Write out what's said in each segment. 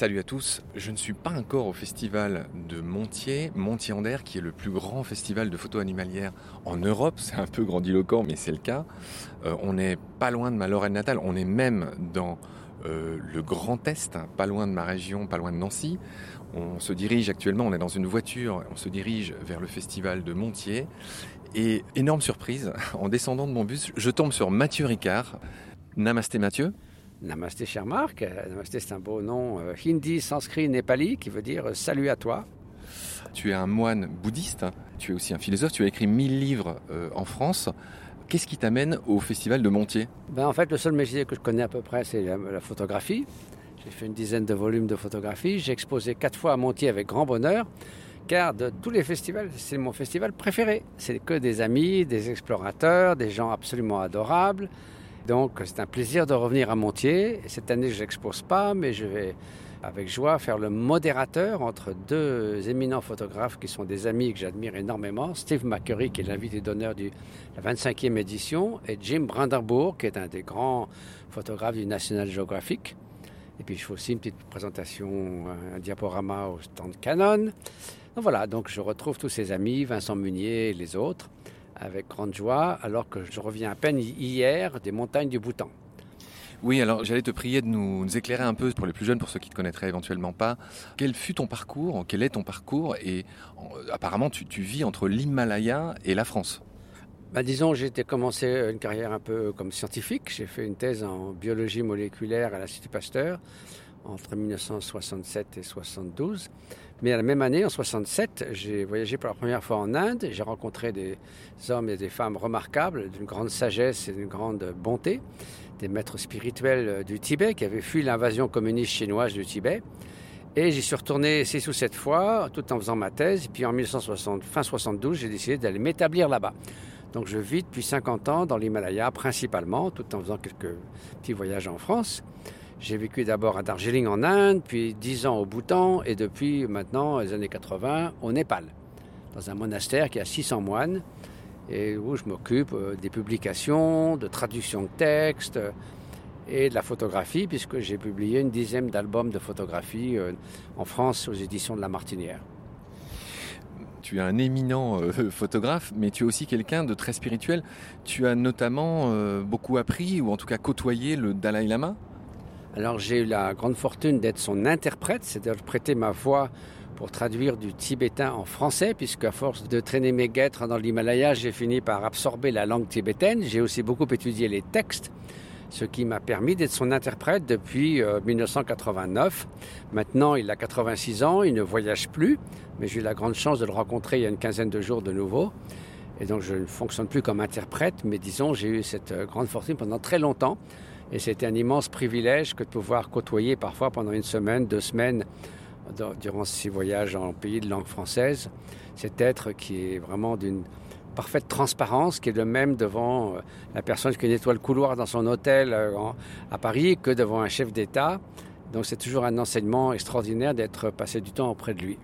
Salut à tous, je ne suis pas encore au festival de Montier, Montier-en-Der, qui est le plus grand festival de photo animalière en Europe. C'est un peu grandiloquent, mais c'est le cas. Euh, on n'est pas loin de ma Lorraine natale, on est même dans euh, le Grand Est, hein, pas loin de ma région, pas loin de Nancy. On se dirige actuellement, on est dans une voiture, on se dirige vers le festival de Montier. Et énorme surprise, en descendant de mon bus, je tombe sur Mathieu Ricard. Namasté Mathieu. Namasté, cher Marc. Namasté, c'est un beau nom euh, hindi, sanskrit, népali, qui veut dire euh, salut à toi. Tu es un moine bouddhiste, tu es aussi un philosophe, tu as écrit 1000 livres euh, en France. Qu'est-ce qui t'amène au festival de Montier? Ben, En fait, le seul métier que je connais à peu près, c'est la, la photographie. J'ai fait une dizaine de volumes de photographie. J'ai exposé quatre fois à Montier avec grand bonheur, car de tous les festivals, c'est mon festival préféré. C'est que des amis, des explorateurs, des gens absolument adorables. Donc c'est un plaisir de revenir à Montier. Cette année, je n'expose pas, mais je vais avec joie faire le modérateur entre deux éminents photographes qui sont des amis que j'admire énormément, Steve McCurry qui est l'invité d'honneur de la 25e édition et Jim Brandenburg qui est un des grands photographes du National Geographic. Et puis je fais aussi une petite présentation, un diaporama au stand Canon. Donc voilà, donc je retrouve tous ces amis, Vincent Munier et les autres avec grande joie, alors que je reviens à peine hier des montagnes du Bhoutan. Oui, alors j'allais te prier de nous, éclairer un peu pour les plus jeunes, pour ceux qui ne te connaîtraient éventuellement pas. Quel fut ton parcours Quel est ton parcours Et apparemment, tu, vis entre l'Himalaya et la France? Bah, disons, j'ai commencé une carrière un peu comme scientifique. J'ai fait une thèse en biologie moléculaire à l'Institut Pasteur entre 1967 et 72. Mais à la même année, en 67, j'ai voyagé pour la première fois en Inde. J'ai rencontré des hommes et des femmes remarquables, d'une grande sagesse et d'une grande bonté, des maîtres spirituels du Tibet qui avaient fui l'invasion communiste chinoise du Tibet. Et j'y suis retourné six ou sept fois, tout en faisant ma thèse. Et puis en 1960, fin 72, j'ai décidé d'aller m'établir là-bas. Donc je vis depuis 50 ans dans l'Himalaya principalement, tout en faisant quelques petits voyages en France. J'ai vécu d'abord à Darjeeling en Inde, puis 10 ans au Bhoutan et depuis maintenant, les années 80, au Népal, dans un monastère qui a 600 moines et où je m'occupe euh, des publications, de traduction de textes euh, et de la photographie, puisque j'ai publié une dizaine d'albums de photographie euh, en France aux éditions de La Martinière. Tu es un éminent photographe, mais tu es aussi quelqu'un de très spirituel. Tu as notamment beaucoup appris, ou en tout cas côtoyé le Dalai Lama alors j'ai eu la grande fortune d'être son interprète, c'est-à-dire prêter ma voix pour traduire du tibétain en français, puisque à force de traîner mes guêtres dans l'Himalaya, j'ai fini par absorber la langue tibétaine. J'ai aussi beaucoup étudié les textes, ce qui m'a permis d'être son interprète depuis 1989. Euh, Maintenant, il a 86 ans, il ne voyage plus, mais j'ai eu la grande chance de le rencontrer il y a une quinzaine de jours de nouveau. Et donc je ne fonctionne plus comme interprète, mais disons, j'ai eu cette euh, grande fortune pendant très longtemps et c'était un immense privilège que de pouvoir côtoyer parfois pendant une semaine, deux semaines, durant ces voyages en pays de langue française, cet être qui est vraiment d'une parfaite transparence, qui est le même devant euh, la personne qui nettoie le couloir dans son hôtel euh, à Paris que devant un chef d'État. Donc c'est toujours un enseignement extraordinaire d'être passé du temps auprès de lui.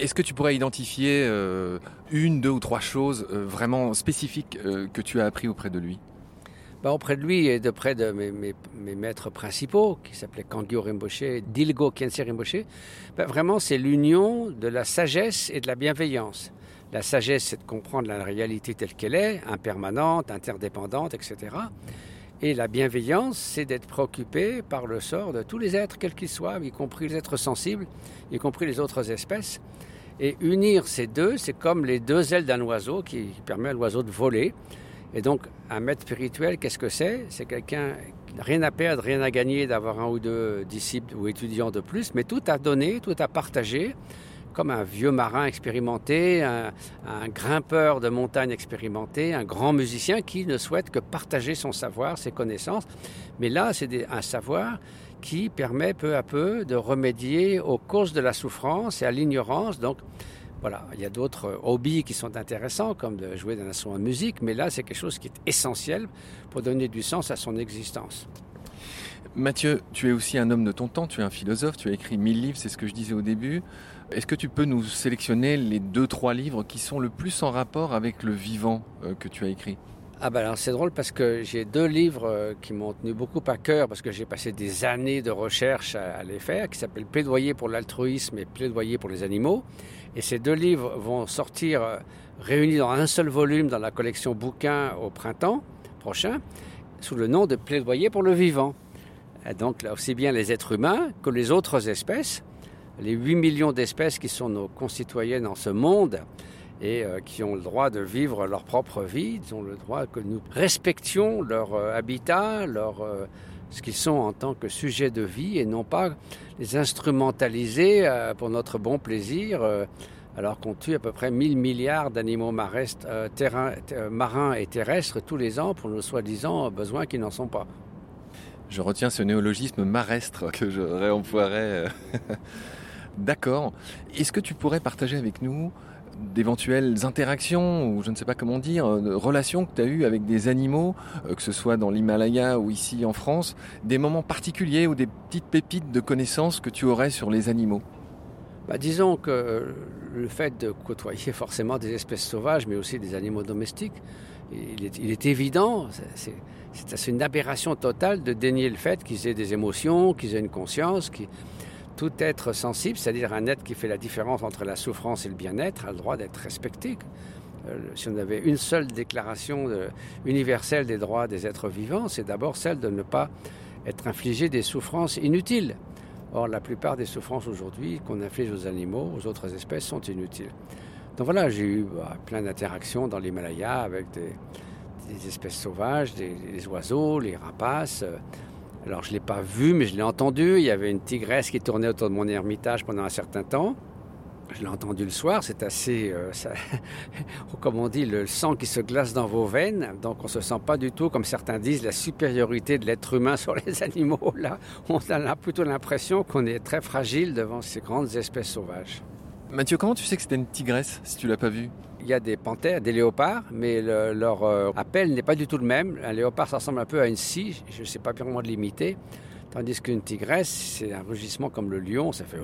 Est-ce que tu pourrais identifier euh, une, deux ou trois choses vraiment spécifiques que tu as appris auprès de lui? Bah, auprès de lui et de près de mes, mes, maîtres principaux, qui s'appelaient Kangyo Rinpoche, Dilgo Khyentse Rinpoche, bah, vraiment c'est l'union de la sagesse et de la bienveillance. La sagesse, c'est de comprendre la réalité telle qu'elle est, impermanente, interdépendante, etc. Et la bienveillance, c'est d'être préoccupé par le sort de tous les êtres, quels qu'ils soient, y compris les êtres sensibles, y compris les autres espèces. Et unir ces deux, c'est comme les deux ailes d'un oiseau qui permet à l'oiseau de voler. Et donc, un maître spirituel, qu'est-ce que c'est? C'est quelqu'un qui n'a rien à perdre, rien à gagner d'avoir un ou deux disciples ou étudiants de plus, mais tout à donner, tout à partager, comme un vieux marin expérimenté, un, grimpeur de montagne expérimenté, un grand musicien qui ne souhaite que partager son savoir, ses connaissances. Mais là, c'est un savoir qui permet peu à peu de remédier aux causes de la souffrance et à l'ignorance. Donc, voilà, il y a d'autres hobbies qui sont intéressants, comme de jouer d'un instrument de musique, mais là, c'est quelque chose qui est essentiel pour donner du sens à son existence. Mathieu, tu es aussi un homme de ton temps, tu es un philosophe, tu as écrit mille livres, c'est ce que je disais au début. Est-ce que tu peux nous sélectionner les deux, trois livres qui sont le plus en rapport avec le vivant euh, que tu as écrit? Ah ben c'est drôle parce que j'ai deux livres euh, qui m'ont tenu beaucoup à cœur parce que j'ai passé des années de recherche à, les faire, qui s'appellent Plaidoyer pour l'altruisme et Plaidoyer pour les animaux. Et ces deux livres vont sortir euh, réunis dans un seul volume dans la collection bouquins au printemps prochain, sous le nom de Plaidoyer pour le vivant. donc aussi bien les êtres humains que les autres espèces, les 8 millions d'espèces qui sont nos concitoyennes dans ce monde, et euh, qui ont le droit de vivre leur propre vie, ils ont le droit que nous respections leur euh, habitat, leur, ce qu'ils sont en tant que sujet de vie et non pas les instrumentaliser pour notre bon plaisir alors qu'on tue à peu près 1000 milliards d'animaux marins et terrestres tous les ans pour nos soi-disant besoins qui n'en sont pas. Je retiens ce néologisme marestre que je réemploierais. D'accord. Est-ce que tu pourrais partager avec nous d'éventuelles interactions, ou je ne sais pas comment dire, euh, relations que tu as eues avec des animaux, euh, que ce soit dans l'Himalaya ou ici en France, des moments particuliers ou des petites pépites de connaissances que tu aurais sur les animaux? Bah, Disons que le fait de côtoyer forcément des espèces sauvages, mais aussi des animaux domestiques, il est, évident, c'est une aberration totale de dénier le fait qu'ils aient des émotions, qu'ils aient une conscience, qu'ils tout être sensible, c'est-à-dire un être qui fait la différence entre la souffrance et le bien-être, a le droit d'être respecté. Euh, si on avait une seule déclaration universelle des droits des êtres vivants, c'est d'abord celle de ne pas être infligé des souffrances inutiles. Or, la plupart des souffrances aujourd'hui qu'on inflige aux animaux, aux autres espèces, sont inutiles. Donc voilà, j'ai eu bah, plein d'interactions dans l'Himalaya avec des, espèces sauvages, des, oiseaux, les rapaces. Euh, alors je ne l'ai pas vu, mais je l'ai entendu. Il y avait une tigresse qui tournait autour de mon ermitage pendant un certain temps. Je l'ai entendu le soir, c'est assez, euh, comme on dit, le sang qui se glace dans vos veines. Donc on ne se sent pas du tout, comme certains disent, la supériorité de l'être humain sur les animaux. Là, on a plutôt l'impression qu'on est très fragile devant ces grandes espèces sauvages. Mathieu, comment tu sais que c'était une tigresse si tu l'as pas vue? Il y a des panthères, des léopards, mais leur euh, appel n'est pas du tout le même. Un léopard, ça ressemble un peu à une scie, je ne sais pas purement de l'imiter. Tandis qu'une tigresse, c'est un rugissement comme le lion, ça fait...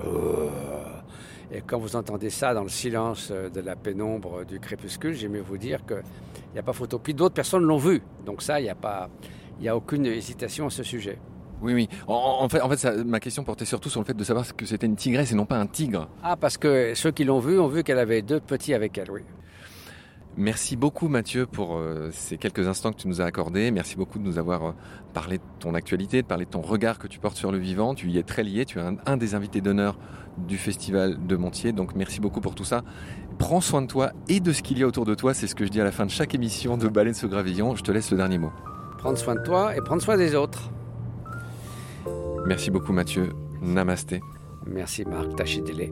Et quand vous entendez ça dans le silence de la pénombre du crépuscule, j'aime vous dire qu'il n'y a pas photo. Puis d'autres personnes l'ont vu. Donc ça, il n'y a, pas, a aucune hésitation à ce sujet. Oui, oui. En, fait, en fait ma question portait surtout sur le fait de savoir que c'était une tigresse et non pas un tigre. Ah, parce que ceux qui l'ont vu ont vu qu'elle avait deux petits avec elle, oui. Merci beaucoup Mathieu pour euh, ces quelques instants que tu nous as accordés. Merci beaucoup de nous avoir euh, parlé de ton actualité, de parler de ton regard que tu portes sur le vivant. Tu y es très lié, tu es un, des invités d'honneur du festival de Montier. Donc merci beaucoup pour tout ça. Prends soin de toi et de ce qu'il y a autour de toi. C'est ce que je dis à la fin de chaque émission de Baleine ce Gravillon. Je te laisse le dernier mot. Prendre soin de toi et prendre soin des autres. Merci beaucoup Mathieu. Namasté. Merci Marc Tachidele.